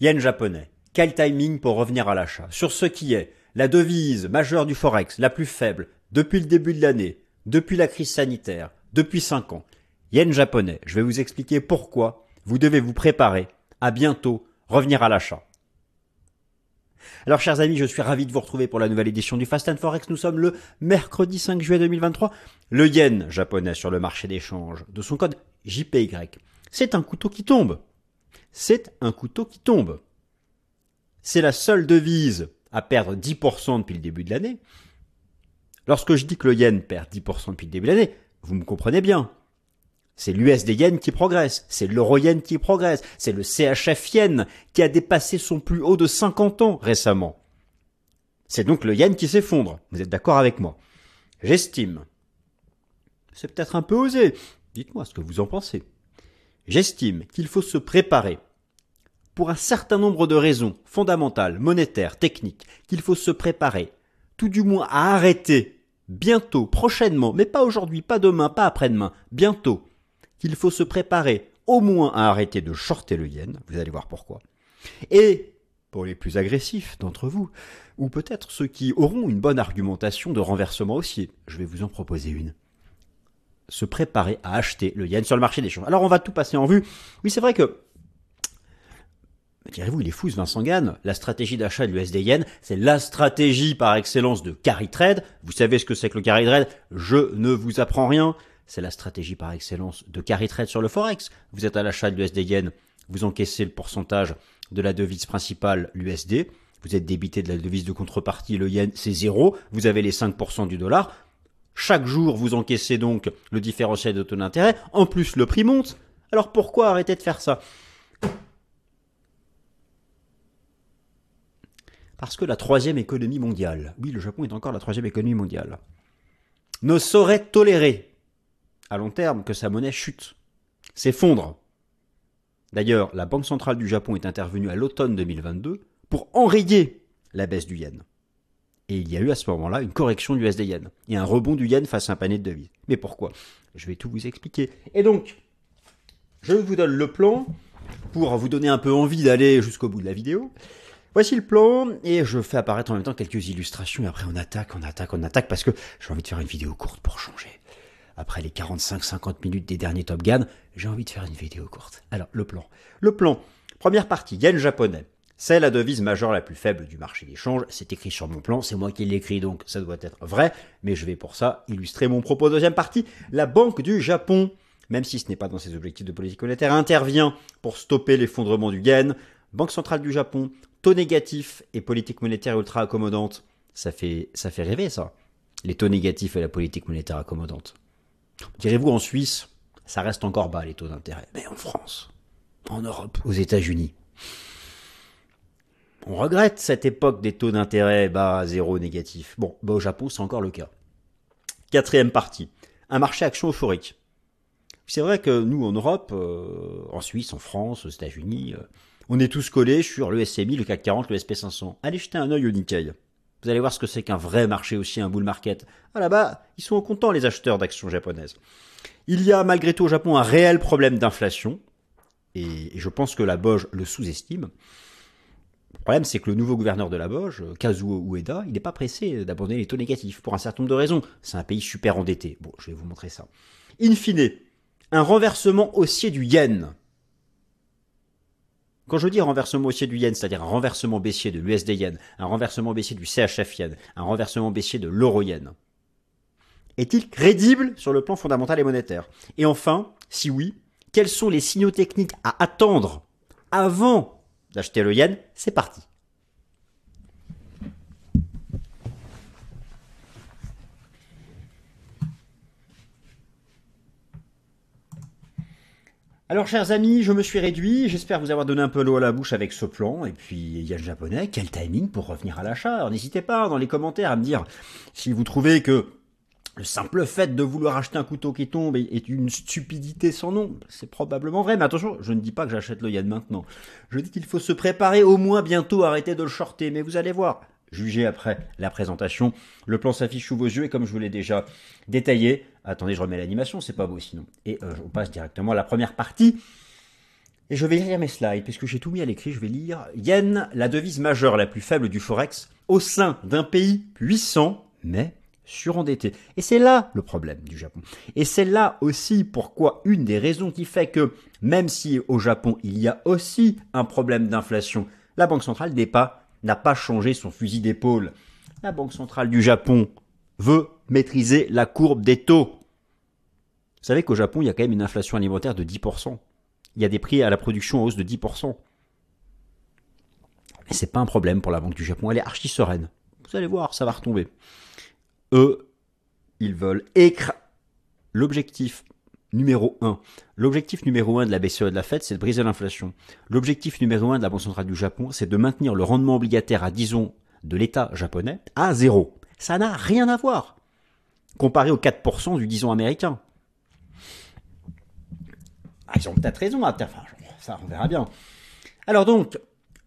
Yen japonais. Quel timing pour revenir à l'achat? Sur ce qui est la devise majeure du Forex, la plus faible, depuis le début de l'année, depuis la crise sanitaire, depuis 5 ans. Yen japonais. Je vais vous expliquer pourquoi vous devez vous préparer à bientôt revenir à l'achat. Alors chers amis, je suis ravi de vous retrouver pour la nouvelle édition du Fast and Forex. Nous sommes le mercredi 5 juillet 2023. Le yen japonais sur le marché d'échange de son code JPY. C'est un couteau qui tombe. C'est un couteau qui tombe. C'est la seule devise à perdre 10% depuis le début de l'année. Lorsque je dis que le yen perd 10% depuis le début de l'année, vous me comprenez bien. C'est l'USD yen qui progresse, c'est l'euro yen qui progresse, c'est le CHF yen qui a dépassé son plus haut de 50 ans récemment. C'est donc le yen qui s'effondre. Vous êtes d'accord avec moi? J'estime. C'est peut-être un peu osé. Dites-moi ce que vous en pensez. J'estime qu'il faut se préparer pour un certain nombre de raisons fondamentales, monétaires, techniques, qu'il faut se préparer, tout du moins à arrêter bientôt, prochainement, mais pas aujourd'hui, pas demain, pas après-demain, bientôt, qu'il faut se préparer au moins à arrêter de shorter le yen, vous allez voir pourquoi. Et pour les plus agressifs d'entre vous, ou peut-être ceux qui auront une bonne argumentation de renversement haussier, je vais vous en proposer une. Se préparer à acheter le yen sur le marché des changes. Alors on va tout passer en vue. Oui, c'est vrai que direz-vous, il est fou ce Vincent Gann. La stratégie d'achat de l'USD yen, c'est la stratégie par excellence de carry trade. Vous savez ce que c'est que le carry trade? Je ne vous apprends rien c'est la stratégie par excellence de carry trade sur le forex. Vous êtes à l'achat de l'USD yen, vous encaissez le pourcentage de la devise principale, l'USD. Vous êtes débité de la devise de contrepartie, le yen, c'est zéro. Vous avez les 5% du dollar. Chaque jour, vous encaissez donc le différentiel de taux d'intérêt. En plus, le prix monte. Alors pourquoi arrêter de faire ça? Parce que la troisième économie mondiale, oui, le Japon est encore la troisième économie mondiale, ne saurait tolérer à long terme que sa monnaie chute, s'effondre. D'ailleurs, la Banque centrale du Japon est intervenue à l'automne 2022 pour enrayer la baisse du yen. Et il y a eu à ce moment-là une correction du USD yen et un rebond du yen face à un panier de devises. Mais pourquoi? Je vais tout vous expliquer. Et donc, je vous donne le plan pour vous donner un peu envie d'aller jusqu'au bout de la vidéo. Voici le plan et je fais apparaître en même temps quelques illustrations et après on attaque, on attaque, on attaque parce que j'ai envie de faire une vidéo courte pour changer après les 45-50 minutes des derniers Top Gun, j'ai envie de faire une vidéo courte. Alors, le plan. Le plan. Première partie, yen japonais. C'est la devise majeure la plus faible du marché d'échange. C'est écrit sur mon plan, c'est moi qui l'écris, donc ça doit être vrai. Mais je vais pour ça illustrer mon propos. Deuxième partie, la Banque du Japon, même si ce n'est pas dans ses objectifs de politique monétaire, intervient pour stopper l'effondrement du yen. Banque centrale du Japon, taux négatif et politique monétaire ultra accommodante. Ça fait, ça fait rêver, ça. Les taux négatifs et la politique monétaire accommodante. Direz-vous en Suisse, ça reste encore bas les taux d'intérêt. Mais en France, en Europe, aux États-Unis. On regrette cette époque des taux d'intérêt bas, zéro, négatif. Bon, bah au Japon, c'est encore le cas. Quatrième partie, un marché action euphorique. C'est vrai que nous, en Europe, euh, en Suisse, en France, aux États-Unis, euh, on est tous collés sur le SMI, le CAC 40, le SP500. Allez jeter un œil au Nikkei. Vous allez voir ce que c'est qu'un vrai marché aussi, un bull market. Ah là-bas, ils sont contents les acheteurs d'actions japonaises. Il y a malgré tout au Japon un réel problème d'inflation, et, je pense que la Boge le sous-estime. Le problème, c'est que le nouveau gouverneur de la Boge, Kazuo Ueda, il n'est pas pressé d'abandonner les taux négatifs pour un certain nombre de raisons. C'est un pays super endetté. Bon, je vais vous montrer ça. In fine, un renversement haussier du yen quand je dis renversement haussier du yen, c'est-à-dire un renversement baissier de l'USD yen, un renversement baissier du CHF yen, un renversement baissier de l'euro yen, est-il crédible sur le plan fondamental et monétaire? Et enfin, si oui, quels sont les signaux techniques à attendre avant d'acheter le yen C'est parti. Alors, chers amis, je me suis réduit. J'espère vous avoir donné un peu l'eau à la bouche avec ce plan. Et puis, il japonais. Quel timing pour revenir à l'achat n'hésitez pas dans les commentaires à me dire si vous trouvez que le simple fait de vouloir acheter un couteau qui tombe est une stupidité sans nom. C'est probablement vrai. Mais attention, je ne dis pas que j'achète le yen maintenant. Je dis qu'il faut se préparer au moins bientôt, arrêter de le shorter. Mais vous allez voir, Jugez après la présentation. Le plan s'affiche sous vos yeux et comme je vous l'ai déjà détaillé, attendez, je remets l'animation, c'est pas beau sinon. Et euh, on passe directement à la première partie. Et je vais lire mes slides, puisque j'ai tout mis à l'écrit, je vais lire. Yen, la devise majeure la plus faible du Forex, au sein d'un pays puissant, mais surendetté. Et c'est là le problème du Japon. Et c'est là aussi pourquoi une des raisons qui fait que, même si au Japon il y a aussi un problème d'inflation, la Banque centrale pas, n'a pas changé son fusil d'épaule. La Banque centrale du Japon veut maîtriser la courbe des taux. Vous savez qu'au Japon, il y a quand même une inflation alimentaire de 10% il y a des prix à la production en hausse de 10%. Et c'est pas un problème pour la Banque du Japon, elle est archi sereine. Vous allez voir, ça va retomber. Eux, ils veulent écraser. L'objectif numéro 1. L'objectif numéro 1 de la BCE de la Fed, c'est de briser l'inflation. L'objectif numéro 1 de la Banque centrale du Japon, c'est de maintenir le rendement obligataire à, disons, de l'État japonais à zéro. Ça n'a rien à voir. Comparé aux 4% du 10 ans américain. Ah, ils ont peut-être raison, hein, enfin, ça on verra bien. Alors donc,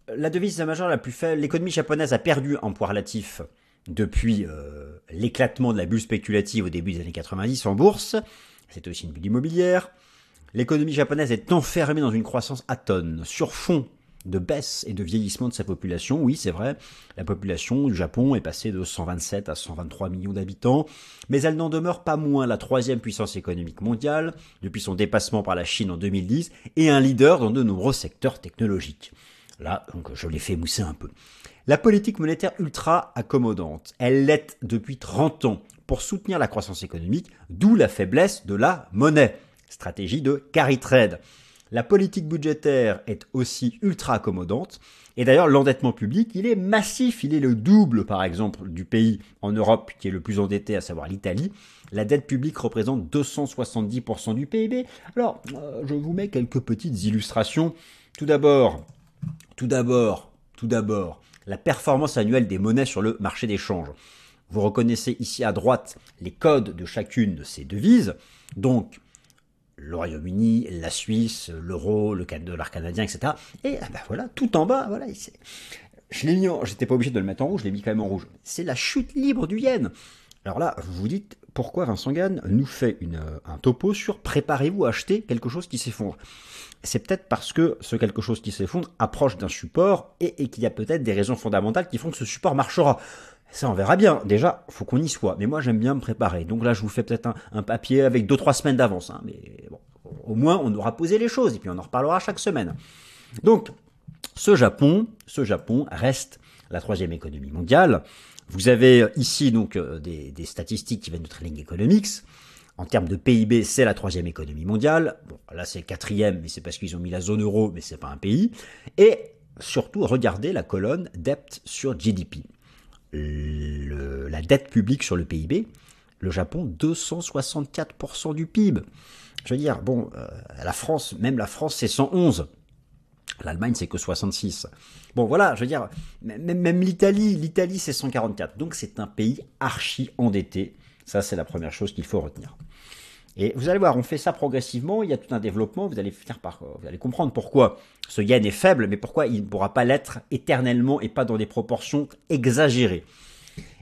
la devise majeure la plus faible, l'économie japonaise a perdu en poids relatif depuis euh, l'éclatement de la bulle spéculative au début des années 90 en bourse. C'est aussi une bulle immobilière. L'économie japonaise est enfermée dans une croissance atone, sur fond de baisse et de vieillissement de sa population. Oui, c'est vrai, la population du Japon est passée de 127 à 123 millions d'habitants, mais elle n'en demeure pas moins la troisième puissance économique mondiale depuis son dépassement par la Chine en 2010 et un leader dans de nombreux secteurs technologiques. Là, donc, je l'ai fait mousser un peu. La politique monétaire ultra accommodante, elle l'est depuis 30 ans pour soutenir la croissance économique, d'où la faiblesse de la monnaie. Stratégie de carry trade. La politique budgétaire est aussi ultra accommodante. Et d'ailleurs, l'endettement public, il est massif. Il est le double, par exemple, du pays en Europe qui est le plus endetté, à savoir l'Italie. La dette publique représente 270% du PIB. Alors, euh, je vous mets quelques petites illustrations. Tout d'abord, tout d'abord, tout d'abord, la performance annuelle des monnaies sur le marché des changes. Vous reconnaissez ici à droite les codes de chacune de ces devises. Donc, le Royaume-Uni, la Suisse, l'euro, le dollar canadien, etc. Et ah ben voilà, tout en bas, voilà. Je l'ai mis, j'étais pas obligé de le mettre en rouge, je l'ai mis quand même en rouge. C'est la chute libre du yen. Alors là, vous vous dites pourquoi Vincent Gann nous fait une, un topo sur préparez-vous à acheter quelque chose qui s'effondre. C'est peut-être parce que ce quelque chose qui s'effondre approche d'un support et, et qu'il y a peut-être des raisons fondamentales qui font que ce support marchera. Ça, on verra bien. Déjà, faut qu'on y soit. Mais moi, j'aime bien me préparer. Donc là, je vous fais peut-être un, papier avec deux, trois semaines d'avance. Hein. Mais bon, au moins, on aura posé les choses et puis on en reparlera chaque semaine. Donc, ce Japon, ce Japon reste la troisième économie mondiale. Vous avez ici donc euh, des, statistiques qui viennent de Trailing Economics. En termes de PIB, c'est la troisième économie mondiale. Bon, là, c'est quatrième, mais c'est parce qu'ils ont mis la zone euro, mais c'est pas un pays. Et surtout, regardez la colonne depth sur GDP la dette publique sur le PIB, le Japon 264% du PIB. Je veux dire, bon, euh, la France, même la France, c'est 111. L'Allemagne, c'est que 66. Bon, voilà, je veux dire, même, l'Italie, l'Italie, c'est 144. Donc, c'est un pays archi endetté. Ça, c'est la première chose qu'il faut retenir. Et vous allez voir, on fait ça progressivement, il y a tout un développement, vous allez comprendre pourquoi ce yen est faible, mais pourquoi il ne pourra pas l'être éternellement et pas dans des proportions exagérées.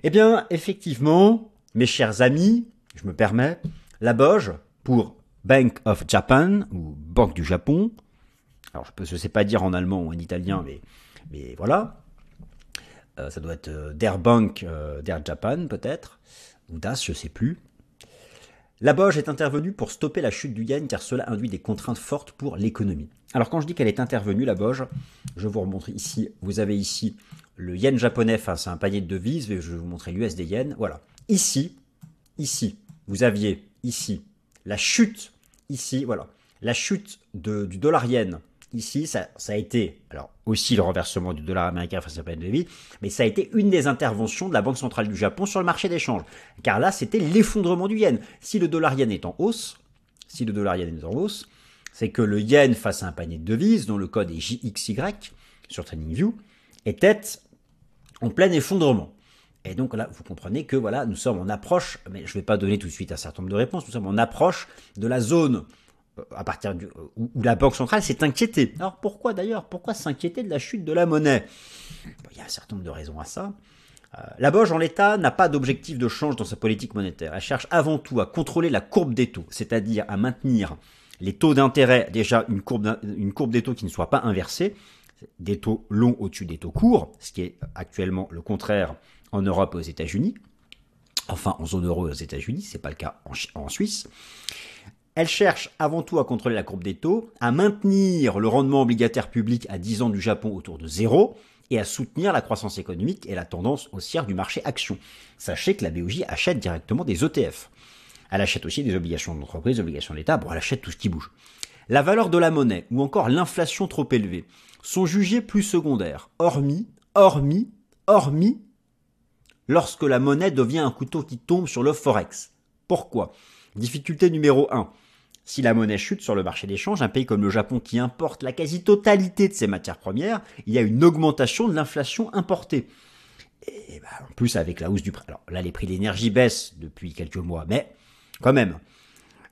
Eh bien, effectivement, mes chers amis, je me permets, la Boge pour Bank of Japan ou Banque du Japon. Alors je ne sais pas dire en allemand ou en italien, mais, mais voilà. Euh, ça doit être euh, Der Bank, euh, Der Japan peut-être, ou Das, je sais plus. La Boge est intervenue pour stopper la chute du yen car cela induit des contraintes fortes pour l'économie. Alors quand je dis qu'elle est intervenue, la Boge, je vous remontre ici, vous avez ici le yen japonais face à un panier de devises, je vais vous montrer l'USD yen, voilà. Ici, ici, vous aviez ici la chute, ici, voilà, la chute du dollar yen ici, ça, a été, alors aussi le renversement du dollar américain face à la de mais ça a été une des interventions de la Banque centrale du Japon sur le marché d'échange. Car là, c'était l'effondrement du yen. Si le dollar yen est en hausse, si le dollar yen est en hausse, c'est que le yen face à un panier de devises, dont le code est JXY sur TradingView, était en plein effondrement. Et donc là, vous comprenez que voilà, nous sommes en approche, mais je ne vais pas donner tout de suite un certain nombre de réponses, nous sommes en approche de la zone à partir du, euh, où, la Banque centrale s'est inquiétée. Alors pourquoi d'ailleurs Pourquoi s'inquiéter de la chute de la monnaie? Il y a un certain nombre de raisons à ça. Euh, la Boge, en l'état, n'a pas d'objectif de change dans sa politique monétaire. Elle cherche avant tout à contrôler la courbe des taux, c'est-à-dire à maintenir les taux d'intérêt, déjà une courbe, une courbe des taux qui ne soit pas inversée, des taux longs au-dessus des taux courts, ce qui est actuellement le contraire en Europe et aux États-Unis. Enfin, en zone euro aux États-Unis, c'est pas le cas en, Suisse. Elle cherche avant tout à contrôler la courbe des taux, à maintenir le rendement obligataire public à 10 ans du Japon autour de zéro, et à soutenir la croissance économique et la tendance haussière du marché action. Sachez que la BOJ achète directement des ETF. Elle achète aussi des obligations d'entreprise, obligations d'État, bon, elle achète tout ce qui bouge. La valeur de la monnaie ou encore l'inflation trop élevée sont jugés plus secondaires, hormis, hormis, hormis, lorsque la monnaie devient un couteau qui tombe sur le forex. Pourquoi? Difficulté numéro 1. Si la monnaie chute sur le marché d'échange, un pays comme le Japon qui importe la quasi-totalité de ses matières premières, il y a une augmentation de l'inflation importée. Et bah, en plus avec la hausse du prix. Alors là, les prix de l'énergie baissent depuis quelques mois, mais quand même,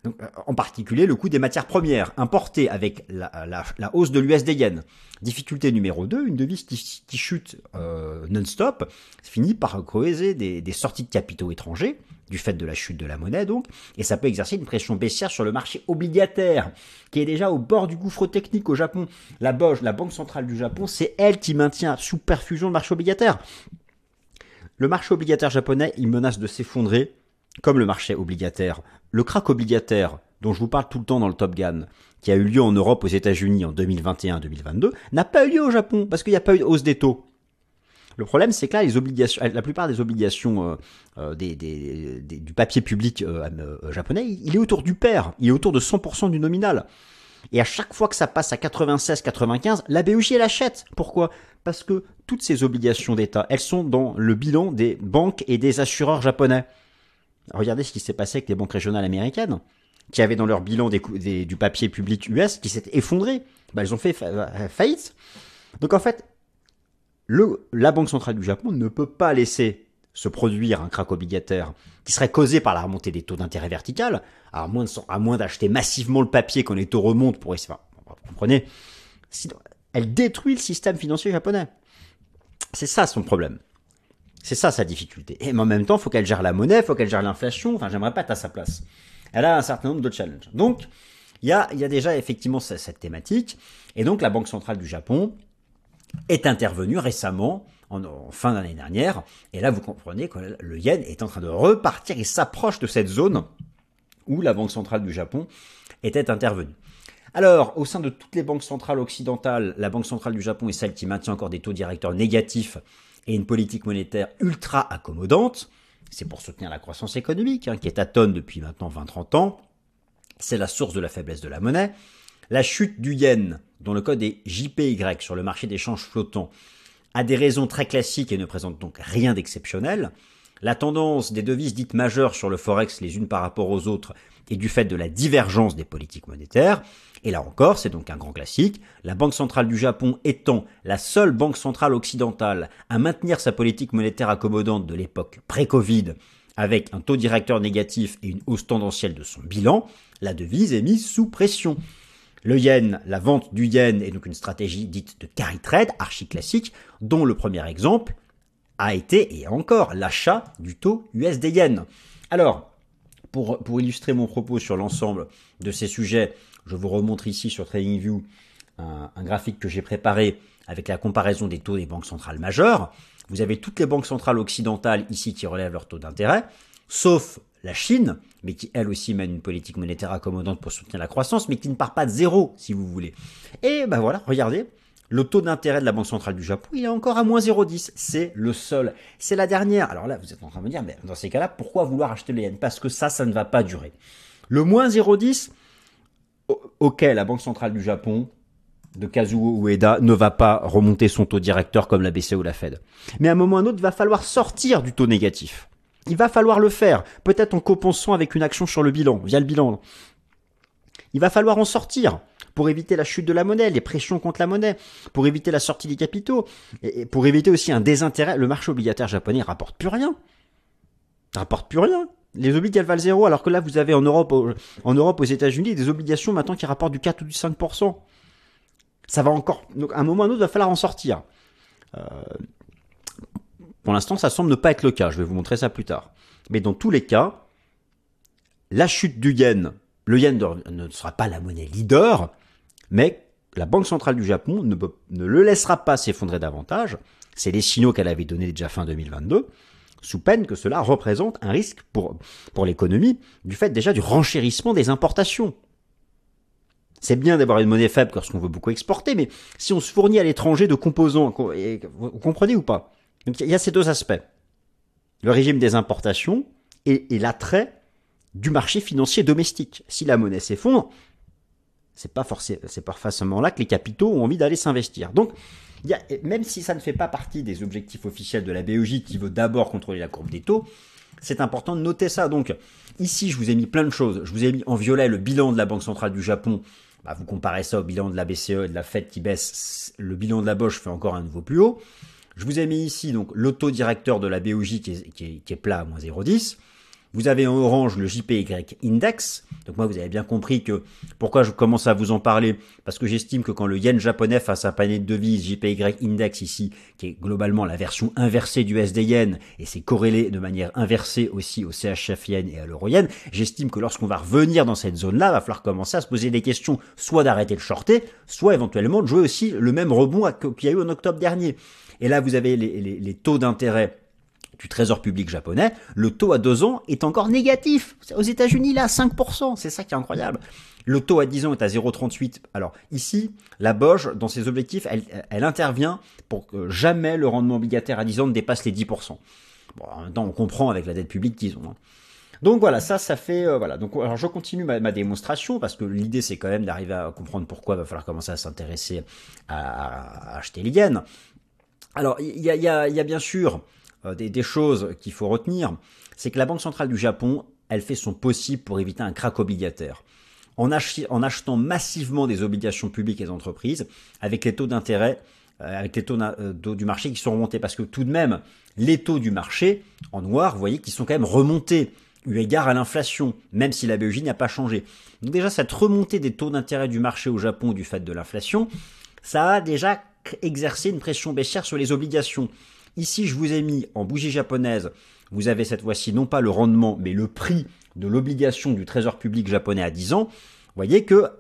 euh, en particulier le coût des matières premières importées avec la, hausse de l'USD yen. Difficulté numéro 2, une devise qui, chute euh, non-stop finit par causer des, des, sorties de capitaux étrangers, du fait de la chute de la monnaie donc, et ça peut exercer une pression baissière sur le marché obligataire, qui est déjà au bord du gouffre technique au Japon. La BOJ, la Banque Centrale du Japon, c'est elle qui maintient sous perfusion le marché obligataire. Le marché obligataire japonais, il menace de s'effondrer comme le marché obligataire, le crack obligataire dont je vous parle tout le temps dans le Top Gun, qui a eu lieu en Europe, aux États-Unis en 2021-2022, n'a pas eu lieu au Japon parce qu'il n'y a pas eu de hausse des taux. Le problème, c'est que là, les obligations, la plupart des obligations euh, euh, du papier public euh, japonais, il est autour du pair, il est autour de 100% du nominal. Et à chaque fois que ça passe à 96-95, la BOJ l'achète. Pourquoi? Parce que toutes ces obligations d'État, elles sont dans le bilan des banques et des assureurs japonais. Regardez ce qui s'est passé avec les banques régionales américaines, qui avaient dans leur bilan du papier public US qui s'est effondré. Bah, elles ont fait euh, faillite. Donc en fait, la Banque centrale du Japon ne peut pas laisser se produire un crack obligataire qui serait causé par la remontée des taux d'intérêt vertical, à moins, d'acheter massivement le papier quand les taux remontent pour essayer. vous comprenez Elle détruit le système financier japonais. C'est ça son problème. C'est ça sa difficulté. Et en même temps, faut qu'elle gère la monnaie, faut qu'elle gère l'inflation. Enfin, j'aimerais pas être à sa place. Elle a un certain nombre de challenges. Donc, il y a, y a déjà effectivement cette thématique. Et donc, la Banque centrale du Japon est intervenue récemment, en, fin d'année dernière. Et là, vous comprenez que le yen est en train de repartir. Il s'approche de cette zone où la Banque centrale du Japon était intervenue. Alors, au sein de toutes les banques centrales occidentales, la Banque centrale du Japon est celle qui maintient encore des taux directeurs négatifs et une politique monétaire ultra accommodante, c'est pour soutenir la croissance économique, hein, qui est à tonne depuis maintenant 20-30 ans, c'est la source de la faiblesse de la monnaie. La chute du yen, dont le code est JPY sur le marché d'échange flottant, a des raisons très classiques et ne présente donc rien d'exceptionnel. La tendance des devises dites majeures sur le forex les unes par rapport aux autres est du fait de la divergence des politiques monétaires. Et là encore, c'est donc un grand classique, la Banque centrale du Japon étant la seule banque centrale occidentale à maintenir sa politique monétaire accommodante de l'époque pré-Covid, avec un taux directeur négatif et une hausse tendancielle de son bilan, la devise est mise sous pression. Le yen, la vente du yen est donc une stratégie dite de carry trade, archi classique, dont le premier exemple a été et encore l'achat du taux USD yen. Alors, pour, pour illustrer mon propos sur l'ensemble de ces sujets, je vous remontre ici sur TradingView un, un graphique que j'ai préparé avec la comparaison des taux des banques centrales majeures. Vous avez toutes les banques centrales occidentales ici qui relèvent leur taux d'intérêt, sauf la Chine, mais qui elle aussi mène une politique monétaire accommodante pour soutenir la croissance, mais qui ne part pas de zéro, si vous voulez. Et ben voilà, regardez, le taux d'intérêt de la Banque centrale du Japon, il est encore à moins 0,10. C'est le seul. C'est la dernière. Alors là, vous êtes en train de me dire, mais dans ces cas-là, pourquoi vouloir acheter le yen Parce que ça, ça ne va pas durer. Le moins 0,10, ok, la Banque centrale du Japon, de Kazuo Ueda, ne va pas remonter son taux directeur comme la BCE ou la Fed. Mais à un moment ou à un autre, il va falloir sortir du taux négatif. Il va falloir le faire, peut-être en compensant avec une action sur le bilan, via le bilan. Il va falloir en sortir pour éviter la chute de la monnaie, les pressions contre la monnaie, pour éviter la sortie des capitaux, et pour éviter aussi un désintérêt. Le marché obligataire japonais rapporte plus rien. Rapporte plus rien. Les obligations valent zéro, alors que là, vous avez en Europe, en Europe aux États-Unis, des obligations maintenant qui rapportent du 4 ou du 5%. Ça va encore. Donc, à un moment ou à un autre, il va falloir en sortir. Euh, pour l'instant, ça semble ne pas être le cas. Je vais vous montrer ça plus tard. Mais dans tous les cas, la chute du yen le yen ne sera pas la monnaie leader, mais la Banque centrale du Japon ne, le laissera pas s'effondrer davantage. C'est les signaux qu'elle avait donnés déjà fin 2022 sous peine que cela représente un risque pour, l'économie du fait déjà du renchérissement des importations. C'est bien d'avoir une monnaie faible lorsqu'on veut beaucoup exporter, mais si on se fournit à l'étranger de composants, vous comprenez ou pas? Il y a ces deux aspects. Le régime des importations et l'attrait du marché financier domestique. Si la monnaie s'effondre, c'est pas forcément, c'est pas forcément là que les capitaux ont envie d'aller s'investir. Donc, même si ça ne fait pas partie des objectifs officiels de la BOJ qui veut d'abord contrôler la courbe des taux, c'est important de noter ça. Donc ici, je vous ai mis plein de choses. Je vous ai mis en violet le bilan de la Banque centrale du Japon. Bah, vous comparez ça au bilan de la BCE et de la Fed qui baisse. Le bilan de la Bosch fait encore un nouveau plus haut. Je vous ai mis ici donc l'auto-directeur de la BOJ qui est, qui qui est plat à moins 0,10. Vous avez en orange le JPY Index. Donc moi, vous avez bien compris que pourquoi je commence à vous en parler, parce que j'estime que quand le yen japonais face à un panier de devises JPY Index ici, qui est globalement la version inversée du SD yen, et c'est corrélé de manière inversée aussi au CHF yen et à l'euro yen, j'estime que lorsqu'on va revenir dans cette zone-là, va falloir commencer à se poser des questions, soit d'arrêter de shorter, soit éventuellement de jouer aussi le même rebond qu'il y a eu en octobre dernier. Et là, vous avez les taux d'intérêt du Trésor public japonais, le taux à deux ans est encore négatif. Aux États-Unis, là, 5%. C'est ça qui est incroyable. Le taux à 10 ans est à 0,38. Alors ici, la Boge, dans ses objectifs, elle, intervient pour que jamais le rendement obligataire à 10 ans ne dépasse les 10%. Bon, en même temps, on comprend avec la dette publique, disons. Hein. Donc voilà, ça, ça fait euh, voilà. Donc alors je continue ma, démonstration parce que l'idée c'est quand même d'arriver à comprendre pourquoi il va falloir commencer à s'intéresser à, acheter les yens. Alors il y a, y a bien sûr euh, des, choses qu'il faut retenir, c'est que la Banque centrale du Japon, elle fait son possible pour éviter un crack obligataire. En, achetant massivement des obligations publiques et des entreprises, avec les taux d'intérêt, euh, avec les euh, taux du marché qui sont remontés, parce que tout de même, les taux du marché, en noir, vous voyez qu'ils sont quand même remontés, eu égard à l'inflation, même si la BEJ n'a pas changé. Donc déjà, cette remontée des taux d'intérêt du marché au Japon du fait de l'inflation, ça a déjà exercé une pression baissière sur les obligations. Ici, je vous ai mis en bougie japonaise, vous avez cette fois-ci non pas le rendement, mais le prix de l'obligation du trésor public japonais à 10 ans. Vous voyez que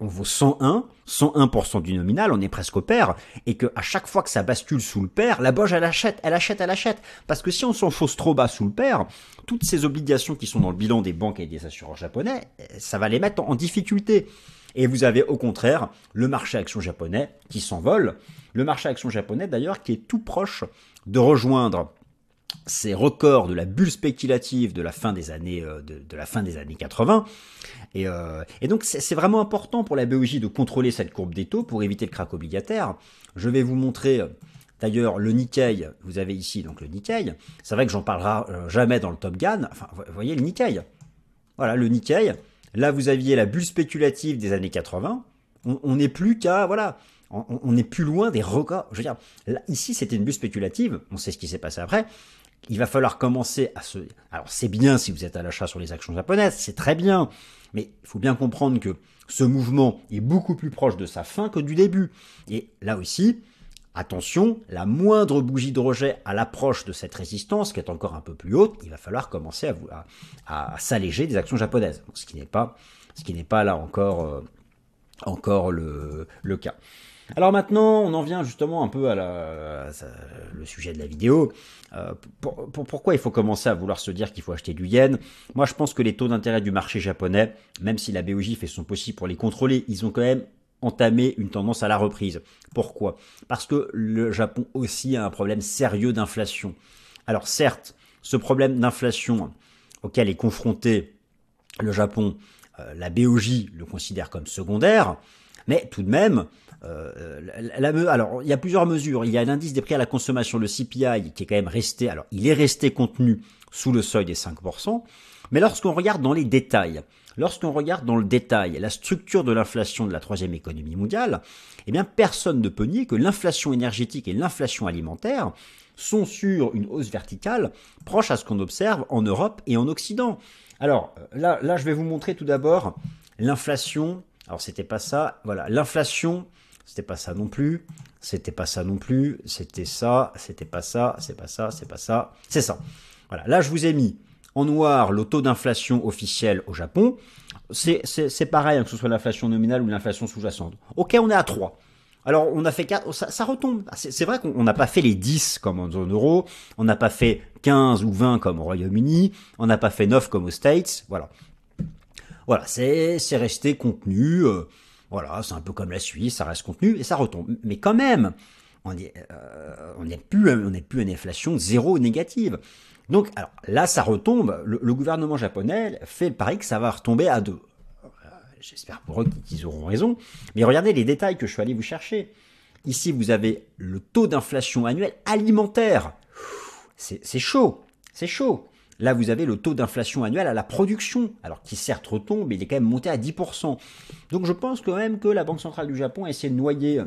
on vaut 101, 101% du nominal, on est presque au pair, et que à chaque fois que ça bascule sous le pair, la boge elle achète, elle achète, elle achète. Parce que si on s'enfonce trop bas sous le pair, toutes ces obligations qui sont dans le bilan des banques et des assureurs japonais, ça va les mettre en difficulté. Et vous avez au contraire le marché action japonais qui s'envole. Le marché action japonais d'ailleurs qui est tout proche de rejoindre ces records de la bulle spéculative de la fin des années euh, de, la fin des années 80 euh, et, donc c'est vraiment important pour la BOJ de contrôler cette courbe des taux pour éviter le crack obligataire. Je vais vous montrer euh, d'ailleurs le Nikkei, vous avez ici donc le Nikkei. C'est vrai que j'en parlerai jamais dans le Top Gun. Enfin, vous voyez le Nikkei. Voilà le Nikkei. Là vous aviez la bulle spéculative des années 80. On n'est plus qu'à voilà on n'est plus loin des records. Je veux dire, ici, c'était une bulle spéculative. On sait ce qui s'est passé après. Il va falloir commencer à se. Alors, c'est bien si vous êtes à l'achat sur les actions japonaises, c'est très bien. Mais il faut bien comprendre que ce mouvement est beaucoup plus proche de sa fin que du début. Et là aussi, attention, la moindre bougie de rejet à l'approche de cette résistance, qui est encore un peu plus haute, il va falloir commencer à, s'alléger des actions japonaises. Ce qui n'est pas, ce qui n'est pas là encore, euh, encore le, le cas. Alors maintenant, on en vient justement un peu à, le sujet de la vidéo. Euh, pourquoi il faut commencer à vouloir se dire qu'il faut acheter du yen? Moi, je pense que les taux d'intérêt du marché japonais, même si la BOJ fait son possible pour les contrôler, ils ont quand même entamé une tendance à la reprise. Pourquoi? Parce que le Japon aussi a un problème sérieux d'inflation. Alors certes, ce problème d'inflation auquel est confronté le Japon, la BOJ le considère comme secondaire, mais tout de même, euh, la, alors, il y a plusieurs mesures. Il y a l'indice des prix à la consommation, le CPI, qui est quand même resté, alors il est resté contenu sous le seuil des 5%, mais lorsqu'on regarde dans les détails, lorsqu'on regarde dans le détail la structure de l'inflation de la troisième économie mondiale, eh bien personne ne peut nier que l'inflation énergétique et l'inflation alimentaire sont sur une hausse verticale proche à ce qu'on observe en Europe et en Occident. Alors là, là je vais vous montrer tout d'abord l'inflation. Alors c'était pas ça, voilà, l'inflation c'était pas ça non plus. C'était pas ça non plus. C'était ça. C'était pas ça. C'est pas ça. C'est pas ça. C'est ça. Voilà. Là, je vous ai mis en noir le taux d'inflation officiel au Japon. c'est pareil, hein, que ce soit l'inflation nominale ou l'inflation sous-jacente. Ok, on est à 3. Alors, on a fait 4, ça, retombe. Ah, c'est vrai qu'on n'a pas fait les 10 comme en zone euro, on n'a pas fait 15 ou 20 comme au Royaume-Uni, on n'a pas fait 9 comme aux States, voilà. Voilà, c'est resté contenu, euh, voilà, c'est un peu comme la Suisse, ça reste contenu et ça retombe. Mais quand même, on n'est euh, plus, on plus à une inflation zéro négative. Donc, alors là, ça retombe. Le, gouvernement japonais fait le pari que ça va retomber à 2. J'espère pour eux qu'ils auront raison. Mais regardez les détails que je suis allé vous chercher. Ici, vous avez le taux d'inflation annuel alimentaire. C'est chaud, c'est chaud. Là, vous avez le taux d'inflation annuel à la production, alors qui certes retombe, mais il est quand même monté à 10%. Donc je pense quand même que la Banque centrale du Japon a essayé de noyer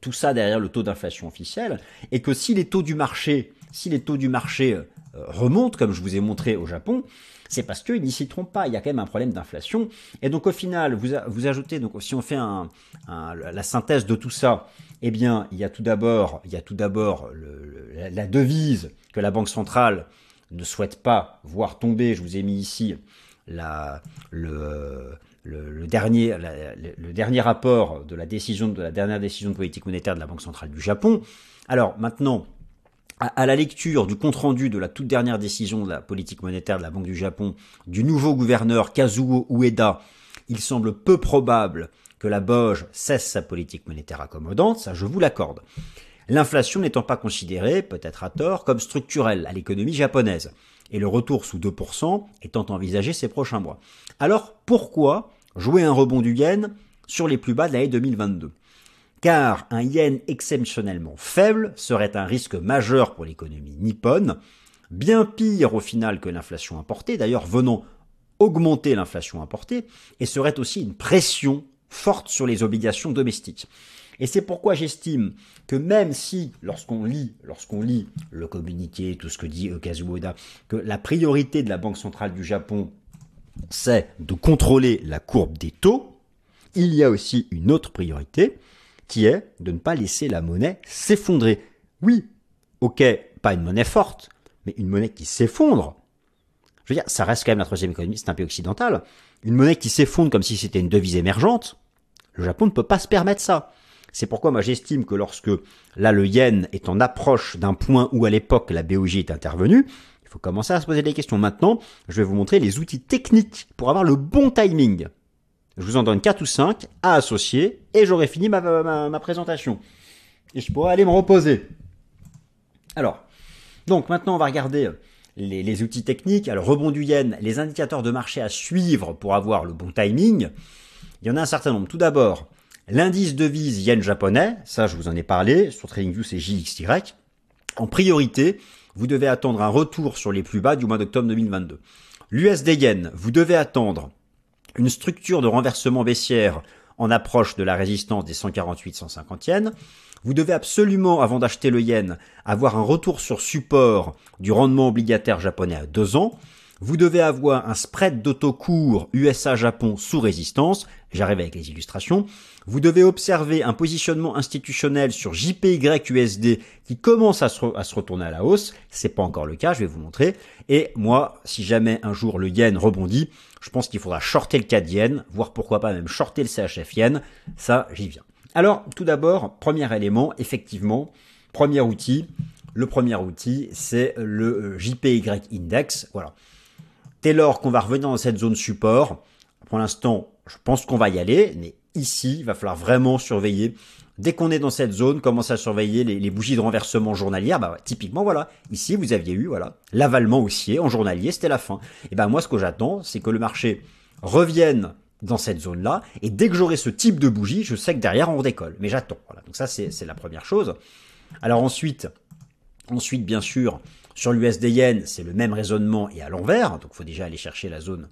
tout ça derrière le taux d'inflation officiel, et que si les taux du marché, si les taux du marché euh, remontent, comme je vous ai montré au Japon, c'est parce qu'ils n'y s'y trompent pas. Il y a quand même un problème d'inflation. Et donc au final, vous, vous ajoutez, donc si on fait un, la synthèse de tout ça, eh bien, il y a tout d'abord, il y a tout d'abord la devise que la Banque centrale ne souhaite pas voir tomber. Je vous ai mis ici la, le, le, dernier, le dernier rapport de la décision de la dernière décision de politique monétaire de la Banque centrale du Japon. Alors maintenant, à, la lecture du compte-rendu de la toute dernière décision de la politique monétaire de la Banque du Japon du nouveau gouverneur Kazuo Ueda, il semble peu probable que la Boge cesse sa politique monétaire accommodante, ça je vous l'accorde. L'inflation n'étant pas considérée, peut-être à tort, comme structurelle à l'économie japonaise, et le retour sous 2% étant envisagé ces prochains mois. Alors pourquoi jouer un rebond du yen sur les plus bas de l'année 2022 car un yen exceptionnellement faible serait un risque majeur pour l'économie nippone, bien pire au final que l'inflation importée, d'ailleurs venant augmenter l'inflation importée, et serait aussi une pression forte sur les obligations domestiques. Et c'est pourquoi j'estime que même si, lorsqu'on lit, lorsqu'on lit le communiqué, tout ce que dit Kazuoda, que la priorité de la Banque centrale du Japon, c'est de contrôler la courbe des taux, il y a aussi une autre priorité, qui est de ne pas laisser la monnaie s'effondrer. Oui, ok, pas une monnaie forte, mais une monnaie qui s'effondre. Je veux dire, ça reste quand même la troisième économie, c'est un pays occidental. Une monnaie qui s'effondre comme si c'était une devise émergente, le Japon ne peut pas se permettre ça. C'est pourquoi moi j'estime que lorsque là le yen est en approche d'un point où à l'époque la BOJ est intervenue, il faut commencer à se poser des questions. Maintenant, je vais vous montrer les outils techniques pour avoir le bon timing. Je vous en donne 4 ou 5 à associer et j'aurai fini ma, présentation. Et je pourrai aller me reposer. Alors, donc maintenant on va regarder les, les, outils techniques. Alors rebond du yen, les indicateurs de marché à suivre pour avoir le bon timing. Il y en a un certain nombre. Tout d'abord, l'indice devise yen japonais, ça je vous en ai parlé, sur TradingView c'est JXY. En priorité, vous devez attendre un retour sur les plus bas du mois d'octobre 2022. L'USD yen, vous devez attendre une structure de renversement baissière en approche de la résistance des 148-150 yens. Vous devez absolument, avant d'acheter le yen, avoir un retour sur support du rendement obligataire japonais à 2 ans. Vous devez avoir un spread d'auto court USA-Japon sous résistance. J'arrive avec les illustrations. Vous devez observer un positionnement institutionnel sur JPY-USD qui commence à se, retourner à la hausse. C'est pas encore le cas, je vais vous montrer. Et moi, si jamais un jour le yen rebondit, je pense qu'il faudra shorter le CAD yen, voire pourquoi pas même shorter le CHF yen. Ça, j'y viens. Alors, tout d'abord, premier élément, effectivement, premier outil. Le premier outil, c'est le euh, JPY index. Voilà. Dès lors qu'on va revenir dans cette zone support, pour l'instant, je pense qu'on va y aller, mais ici, il va falloir vraiment surveiller. Dès qu'on est dans cette zone, commencer à surveiller les, bougies de renversement journalières. Bah, typiquement, voilà. Ici, vous aviez eu, voilà, l'avalement haussier en journalier, c'était la fin. Et ben, moi, ce que j'attends, c'est que le marché revienne dans cette zone-là. Et dès que j'aurai ce type de bougie, je sais que derrière, on décolle. Mais j'attends. Voilà. Donc ça, c'est la première chose. Alors ensuite, ensuite, bien sûr, sur l'USD yen, c'est le même raisonnement et à l'envers, donc il faut déjà aller chercher la zone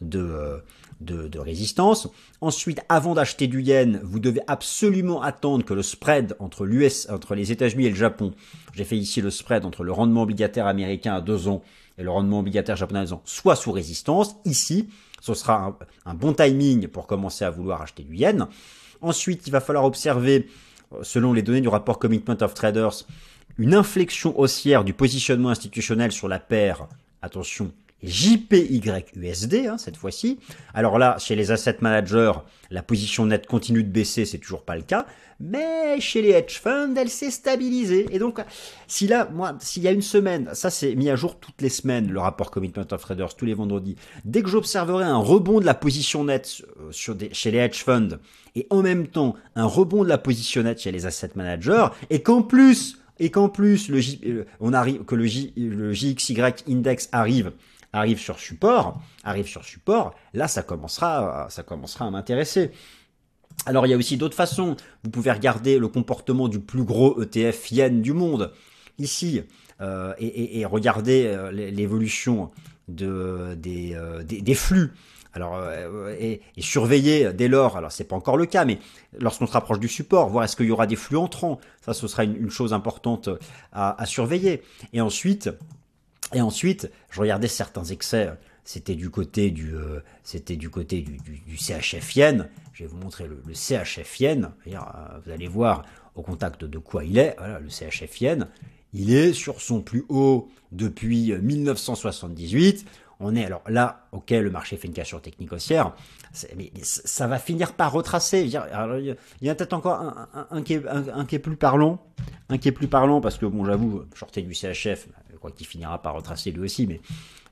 de, euh, de, résistance. Ensuite, avant d'acheter du yen, vous devez absolument attendre que le spread entre l'US, entre les États-Unis et le Japon, j'ai fait ici le spread entre le rendement obligataire américain à 2 ans et le rendement obligataire japonais à 2 ans, soit sous résistance. Ici, ce sera un, un bon timing pour commencer à vouloir acheter du yen. Ensuite, il va falloir observer, euh, selon les données du rapport Commitment of Traders, une inflexion haussière du positionnement institutionnel sur la paire, attention, JPYUSD hein, cette fois-ci. Alors là, chez les asset managers, la position nette continue de baisser, c'est toujours pas le cas, mais chez les hedge funds, elle s'est stabilisée. Et donc, si là, moi, s'il y a une semaine, ça c'est mis à jour toutes les semaines, le rapport Commitment of Traders tous les vendredis, dès que j'observerai un rebond de la position nette euh, chez les hedge funds, et en même temps un rebond de la position nette chez les asset managers, et qu'en plus, et qu'en plus euh, on arrive, que le, JXY index arrive arrive sur support, arrive sur support, là ça commencera, ça commencera à m'intéresser. Alors il y a aussi d'autres façons. Vous pouvez regarder le comportement du plus gros ETF yen du monde ici euh, et, regarder euh, l'évolution de, des, des, flux. Alors et, surveiller dès lors. Alors c'est pas encore le cas, mais lorsqu'on se rapproche du support, voir est-ce qu'il y aura des flux entrants. Ça, ce sera une, chose importante à, surveiller. Et ensuite, et ensuite, je regardais certains excès. C'était du côté du, euh, c'était du côté du, du, du, CHF yen. Je vais vous montrer le, le CHF yen. Euh, vous allez voir au contact de quoi il est. Voilà, le CHF yen. Il est sur son plus haut depuis 1978. On est alors là, ok, le marché fait une cassure technique haussière, mais ça va finir par retracer. il y a peut-être encore un, qui est, plus parlant, un qui est plus parlant parce que bon, j'avoue, shorter du CHF, crois qu'il finira par retracer lui aussi, mais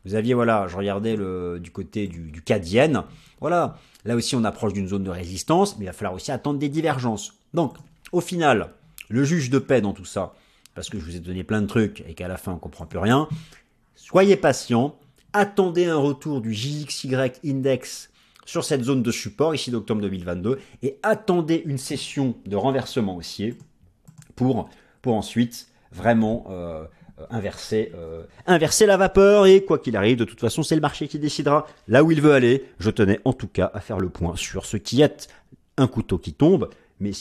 vous aviez, voilà, je regardais le, du côté du, du Cadienne, voilà, là aussi on approche d'une zone de résistance, mais il va falloir aussi attendre des divergences. Donc, au final, le juge de paix dans tout ça, parce que je vous ai donné plein de trucs et qu'à la fin on comprend plus rien, soyez patient, attendez un retour du JXY index sur cette zone de support ici d'octobre 2022 et attendez une session de renversement haussier pour, pour ensuite vraiment euh, euh, inverser, euh, inverser la vapeur et quoi qu'il arrive, de toute façon, c'est le marché qui décidera là où il veut aller. Je tenais en tout cas à faire le point sur ce qui est un couteau qui tombe, mais,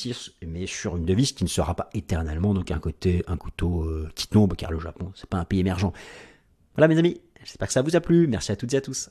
mais sur une devise qui ne sera pas éternellement donc un côté un couteau qui tombe car le Japon c'est pas un pays émergent. Voilà mes amis, j'espère que ça vous a plu. Merci à toutes et à tous.